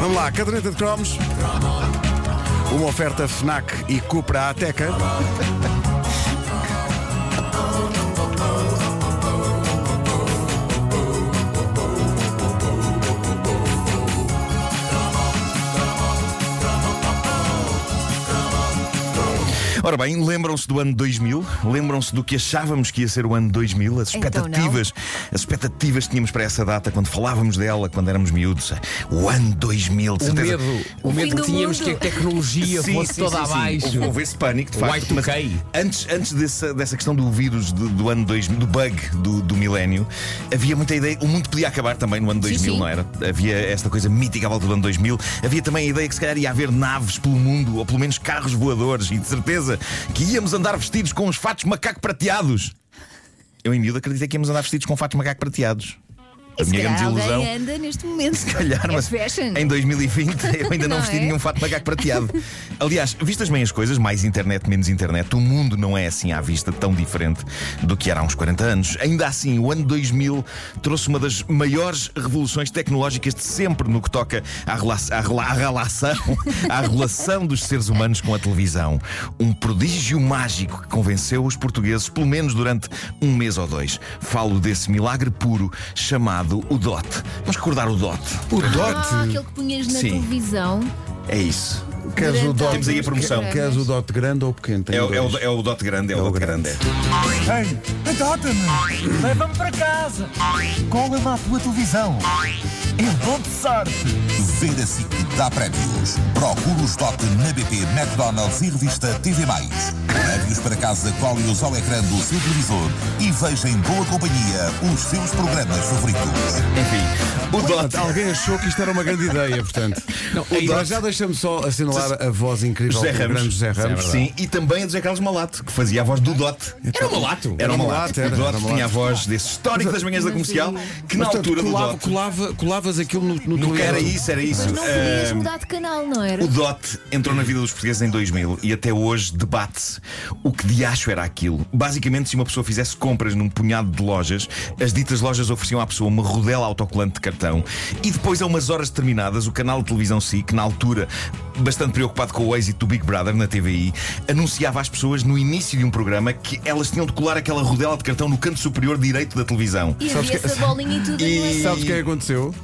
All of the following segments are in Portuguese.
Vamos lá, caderneta de cromos. Uma oferta FNAC e Cupra Ateca. Ora bem, lembram-se do ano 2000? Lembram-se do que achávamos que ia ser o ano 2000? As Então expectativas, as expectativas que tínhamos para essa data quando falávamos dela, quando éramos miúdos. O ano 2000, de O certeza. medo, o O medo que tínhamos mundo. que a tecnologia Sim, fosse sim, toda sim, sim. abaixo. Houve, houve esse pânico, de facto. Y2K. mas Antes, antes dessa, dessa questão do vírus do, do ano 2000, do bug do, do milénio, havia muita ideia. O mundo podia acabar também no ano 2000, sim. não era? Havia esta coisa mítica à volta do ano 2000. Havia também a ideia que se calhar ia haver naves pelo mundo, ou pelo menos carros voadores, e de certeza que íamos andar vestidos com os fatos macaco prateados. Eu em miúdo acreditei que íamos andar vestidos com fatos macaco prateados. A minha grande ilusão. anda neste momento. Se calhar, É mas fashion. em 2020 eu ainda não, Não vesti é? nenhum fato de macaco prateado. Aliás, vistas bem as coisas, mais internet, menos internet, o mundo não é assim à vista tão diferente do que era há uns 40 anos. Ainda assim, o ano 2000 trouxe uma das maiores revoluções tecnológicas de sempre no que toca à, rela à, rela à relação, à relação dos seres humanos com a televisão. Um prodígio mágico que convenceu os portugueses, pelo menos durante um mês ou dois. Falo desse milagre puro chamado o DOT. Vamos recordar o DOT. O Ah, DOT. aquele que punhas na Sim. televisão. É isso. Queres o DOT? Temos aí a promoção. Queres o DOT grande ou pequeno? Tenho É, o- é o, é o DOT grande, é, o, o DOT grande. grande. é. Ei, adota-me! Leva-me para casa! Cola-me à tua televisão! Eu dou-te sorte! Ver a SIC dá prémios. Procure os DOT na BP, McDonald's e revista TV+. Leve-os para casa, cole-os ao ecrã do seu televisor e veja em boa companhia os seus programas favoritos. Enfim, o DOT. Alguém achou que isto era uma grande ideia, portanto. o DOT. Já deixa-me só assinalar a voz incrível José do Ramos. grande José Ramos. Sim, e também a José Carlos Malato, que fazia a voz do DOT. Era um malato. Era o Malato, era, O DOT tinha a voz desse histórico das manhãs da comercial, que na altura do DOT. colava- colavas aquilo no, televisor. era isso, era isso. Mas não podias mudar de canal, não era? O DOT entrou na vida dos portugueses em 2000 e até hoje debate-se o que de acho era aquilo. Basicamente, se uma pessoa fizesse compras num punhado de lojas, as ditas lojas ofereciam à pessoa uma rodela autocolante de cartão e depois, a umas horas determinadas, o canal de televisão SIC, na altura bastante preocupado com o êxito do Big Brother na TVI, anunciava às pessoas no início de um programa que elas tinham de colar aquela rodela de cartão no canto superior direito da televisão. E Sabes havia que- essa bolinha e tudo E- Sabes o que é que aconteceu?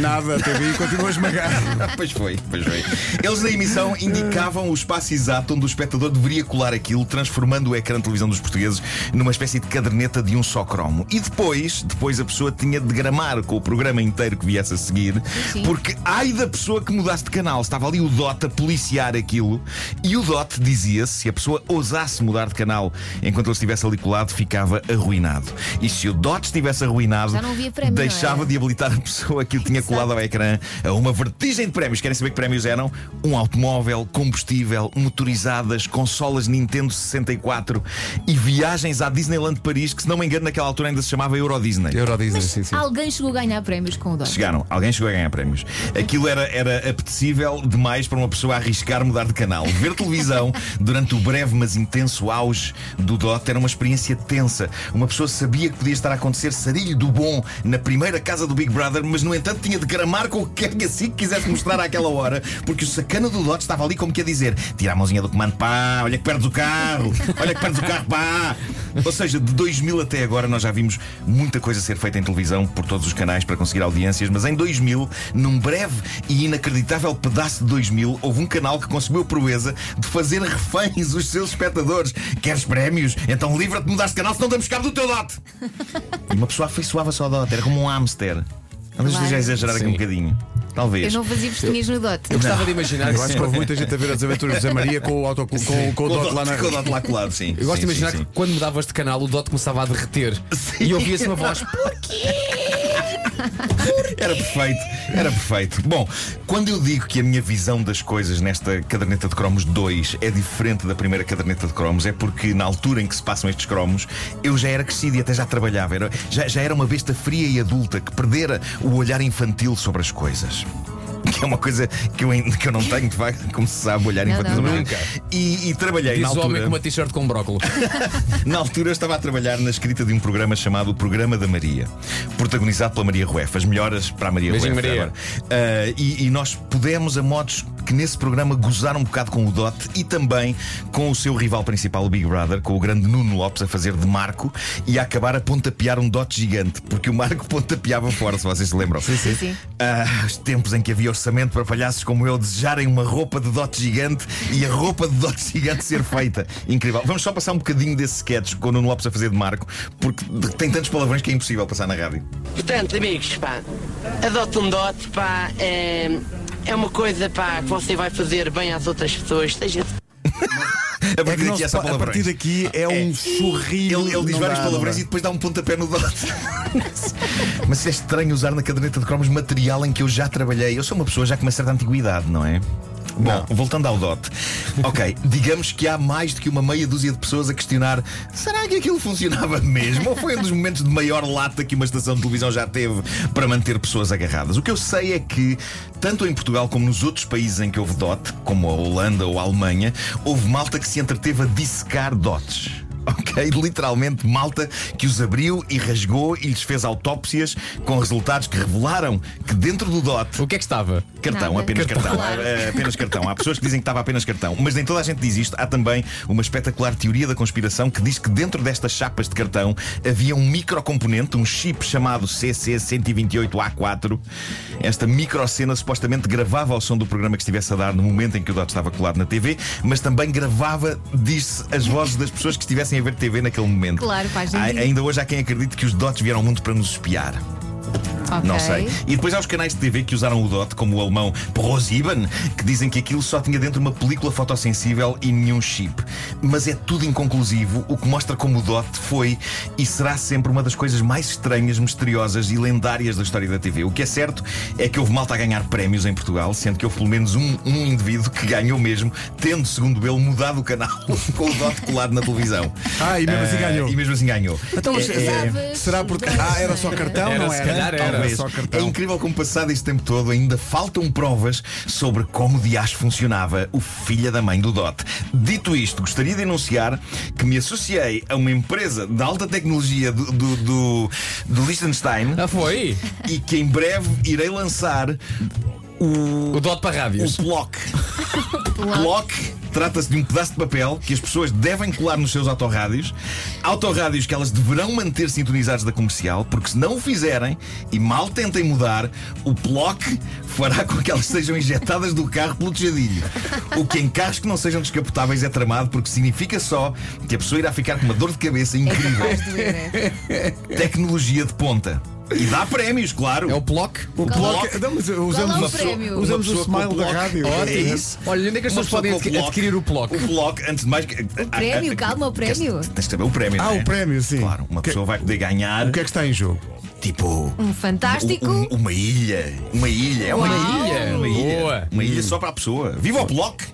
Nada, a TVI continua a esmagar. pois foi, pois foi. Eles na emissão indicavam o espaço exato onde o espectador deveria colar aquilo, transformando o ecrã de televisão dos portugueses numa espécie de caderneta de um só cromo. E depois, depois a pessoa tinha de gramar com o programa inteiro que viesse a seguir, Sim. porque ai da pessoa que mudasse de canal. Estava ali o DOT a policiar aquilo e o DOT dizia-se, se a pessoa ousasse mudar de canal enquanto ele estivesse ali colado, ficava arruinado. E se o DOT estivesse arruinado, não deixava de habilitar a pessoa que o tinha colado ao ecrã a uma vertigem de prémios. Querem saber que prémios eram? Um automóvel, combustível, motorizadas, consolas Nintendo 64 e viagens à Disneyland de Paris, que se não me engano naquela altura ainda se chamava Euro Disney. Euro Disney, Mas sim, sim. alguém chegou a ganhar prémios com o Dot. Chegaram, alguém chegou a ganhar prémios. Aquilo era, era apetecível demais para uma pessoa arriscar mudar de canal. Ver televisão durante o breve mas intenso auge do DOT era uma experiência tensa. Uma pessoa sabia que podia estar a acontecer sarilho do bom na primeira casa do Big Brother, mas no entanto tinha de gramar com o que quer que assim quisesse mostrar àquela hora, porque o sacana do DOT estava ali como que a dizer: tira a mãozinha do comando, pá, olha que perdes o carro, olha que perdes o carro, pá. Ou seja, de 2000 até agora nós já vimos muita coisa ser feita em televisão por todos os canais para conseguir audiências, mas em 2000, num breve e inacreditável pedaço de 2000, houve um canal que conseguiu a proeza de fazer reféns os seus espectadores. Queres prémios? Então livra-te de mudar de canal, senão damos cabo do teu dote. E uma pessoa afeiçoava-se ao dote, era como um hamster. Talvez Claro. esteja a exagerar aqui um bocadinho. Talvez. Eu não fazia vestinhas no Dot. Eu gostava de imaginar. Eu acho que houve muita gente a ver as aventuras de Zé Maria com o, auto, com, com, com o Dot lá na. com o dote lá colado, sim. Eu gosto Sim, de imaginar sim, sim. que quando mudavas de canal o Dot começava a derreter e ouvia-se uma voz. Era perfeito, era perfeito. Bom, quando eu digo que a minha visão das coisas nesta caderneta de cromos 2 é diferente da primeira caderneta de cromos, é porque na altura em que se passam estes cromos, eu já era crescido e até já trabalhava. Era- já, já era uma besta fria e adulta que perdera o olhar infantil sobre as coisas. que é uma coisa que eu, que eu não tenho, de facto, como se sabe, olhar Não, infantil. não, não. Nunca. E, e trabalhei Diz na o homem altura. com uma t-shirt com brócolis. Na altura eu estava a trabalhar na escrita de um programa chamado O Programa da Maria, protagonizado pela Maria Rueff. As melhoras para a Maria Beijinho, Rueff. Maria. Ah, e, e nós pudemos, a modos que nesse programa gozar um bocado com o Dot e também com o seu rival principal, o Big Brother, com o grande Nuno Lopes a fazer de Marco e a acabar a pontapear um Dot gigante, porque o Marco pontapeava fora, se vocês se lembram. Sim, sim. Ah, os tempos em que havia orçamento para palhaços como eu desejarem uma roupa de dote gigante e a roupa de dote gigante ser feita. Incrível. Vamos só passar um bocadinho desse sketch com o Nuno Lopes a fazer de Marco, porque tem tantos palavrões que é impossível passar na rádio. Portanto, amigos, pá, adote um dote, pá, é, é uma coisa, pá, que você vai fazer bem às outras pessoas, seja A É partir que não daqui se é só pa- a partir daqui é um churrilho. Ele, ele diz dá, não palavrões e depois dá um pontapé no dote. Mas é estranho usar na caderneta de cromos material em que eu já trabalhei. Eu sou uma pessoa já com uma certa antiguidade, não é? Bom, voltando ao dote. Ok, digamos que há mais do que uma meia dúzia de pessoas a questionar: será que aquilo funcionava mesmo? Ou foi um dos momentos de maior lata que uma estação de televisão já teve para manter pessoas agarradas? O que eu sei é que, tanto em Portugal como nos outros países em que houve dote, como a Holanda ou a Alemanha, houve malta que se entreteve a dissecar dotes. Ok, literalmente malta que os abriu e rasgou e lhes fez autópsias com resultados que revelaram que dentro do dote O que é que estava? Cartão, Nada. apenas cartão. Claro. É, apenas cartão. Há pessoas que dizem que estava apenas cartão. Mas nem toda a gente diz isto. Há também uma espetacular teoria da conspiração que diz que dentro destas chapas de cartão havia um microcomponente, um chip chamado CC128A4. Esta microcena supostamente gravava o som do programa que estivesse a dar no momento em que o Dot estava colado na TV, mas também gravava, diz-se, as vozes das pessoas que estivessem a ver TV naquele momento. Claro, faz. Ainda hoje há quem acredite que os Dots vieram ao mundo para nos espiar. Ok. Não sei. E depois há os canais de TV que usaram o DOT, como o alemão ProSieben, que dizem que aquilo só tinha dentro uma película fotossensível e nenhum chip. Mas é tudo inconclusivo, o que mostra como o DOT foi e será sempre uma das coisas mais estranhas, misteriosas e lendárias da história da TV. O que é certo é que houve malta a ganhar prémios em Portugal, sendo que houve pelo menos um, um indivíduo que ganhou mesmo, tendo, segundo ele, mudado o canal com o DOT colado na televisão. Ah, e mesmo assim Ah, ganhou. E mesmo assim ganhou. Então, É- é- será porque. Ah, era só cartão, Era, não era? Calhar era. Talvez. Só É cartão. incrível como passado este tempo todo ainda faltam provas sobre como dias funcionava o filho da mãe do Dot. Dito isto, gostaria de anunciar que me associei a uma empresa de alta tecnologia do, do, do, do Liechtenstein Ah, foi? e que em breve irei lançar O dot para o rádios. Plock. Plock trata-se de um pedaço de papel que as pessoas devem colar nos seus autorrádios. Autorrádios que elas deverão manter sintonizados da comercial, porque se não o fizerem e mal tentem mudar, o Plock fará com que elas sejam injetadas do carro pelo tejadilho. O que em carros que não sejam descapotáveis é tramado, porque significa só que a pessoa irá ficar com uma dor de cabeça É incrível. capaz de doer, é. Tecnologia de ponta. E dá prémios, claro. É o Plock. O. Não, mas Qual é usamos, o prémio? usamos o smile da rádio. É isso. Olha, onde é que as pessoas pessoa podem adquirir o Plock? O Plock, antes de mais. O prémio, calma, o prémio. Tens de saber o prémio. Ah, é? o prémio, sim. Claro, uma pessoa vai poder ganhar. O que é que está em jogo? Tipo. Um fantástico. um- uma ilha. Uma ilha. É uma Uau. ilha. Uma ilha. Boa. Uma ilha só para a pessoa. Viva o Plock!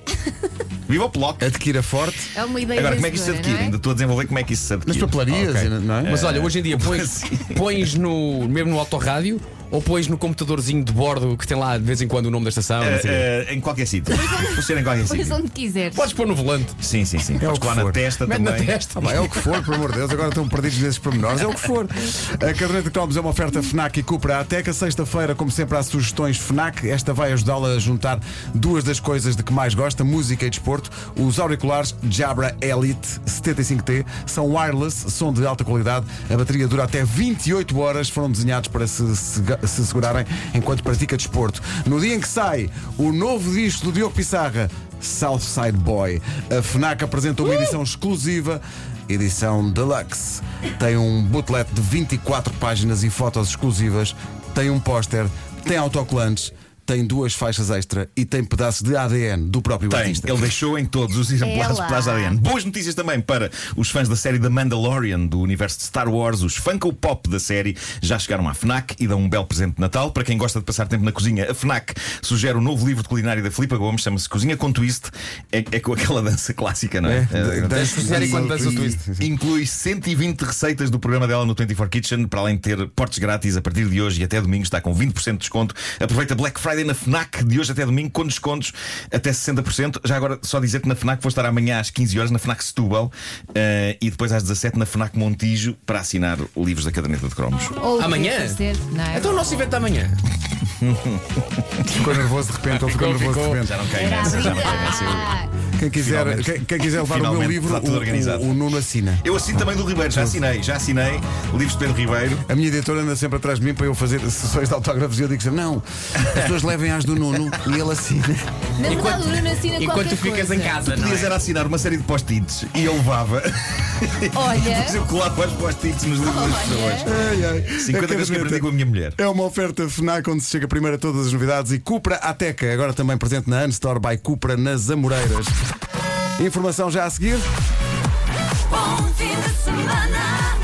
Viva o Plock! Adquira forte. É uma ideia Agora, como é que isso se adquire? é? Ainda estou a desenvolver como é que isso se adquire. Nas papelarias, Ok. não é? Mas olha, hoje em dia pões, pões no, mesmo no autorrádio ou pões no computadorzinho de bordo que tem lá de vez em quando o nome da estação. não sei. Eh, eh, em qualquer sítio. Funciona em qualquer Pões sítio. onde quiseres. Podes pôr no volante. Sim, sim, sim. É o Podes que colar na for. testa Mete na também. testa. Ah, pá, é o que for, por amor de Deus, agora estão perdidos nesses pormenores. É o que for. A caderneta de cromos é uma oferta FNAC e Cupra até que a sexta-feira, como sempre, há sugestões FNAC. Esta vai ajudá-la a juntar duas das coisas de que mais gosta, música e desporto. Os auriculares Jabra Elite 75T são wireless, som de alta qualidade. A bateria dura até 28 horas. Foram desenhados para se, se, se segurarem enquanto pratica desporto. No dia em que sai o novo disco do Diogo Pissarra, Southside Boy, a FNAC apresenta uma edição exclusiva. Edição Deluxe. Tem um booklet de 24 páginas e fotos exclusivas. Tem um póster. Tem autocolantes. Tem duas faixas extra e tem pedaços de ADN do próprio Tem, artista. ele deixou em todos os exemplares Ela. para as ADN. Boas notícias também para os fãs da série The Mandalorian, do universo de Star Wars. Os Funko Pop da série já chegaram à FNAC e dão um belo presente de Natal. Para quem gosta de passar tempo na cozinha, a FNAC sugere o novo livro de culinária da Filipa Gomes, chama-se Cozinha com Twist. É, é com aquela dança clássica, não é? É, É, dança- o e- twist. sim. Inclui 120 receitas do programa dela no 24 Kitchen, para além de ter portes grátis a partir de hoje e até domingo está com 20% de desconto. Aproveita Black Friday Friday na FNAC de hoje até domingo, com descontos até 60%. Já agora, só dizer que na FNAC vou estar amanhã às 15 horas, na FNAC Setúbal, eh, e depois às 17 na FNAC Montijo, para assinar livros da caderneta de cromos. Ou Amanhã? não é? Então o nosso evento amanhã. Ficou nervoso de repente, ele ficou Ficou, nervoso de ficou. repente. Já não cai nessa, já não cai nessa. Quem quiser, quem, quem quiser levar o meu Finalmente livro, está tudo o, organizado. o, o Nuno assina. Eu assino também do Ribeiro, já assinei, já assinei livros de Pedro Ribeiro. A minha editora anda sempre atrás de mim para eu fazer sessões de autógrafos e eu digo sempre: não, as pessoas levem as do Nuno e ele assina. Na verdade, o Nuno assina Enquanto qualquer tu ficas coisa. em casa, não Podias é? era assinar uma série de post-its e eu levava. Olha. Depois eu colava os post-its nos livros das pessoas. Ai, ai. 50 A vezes que caderneta aprendi com a minha mulher. É uma oferta FNAC onde se chega primeiro a todas as novidades e Cupra Ateca, agora também presente na Unstore by Cupra nas Amoreiras. Informação já a seguir. Bom fim de semana.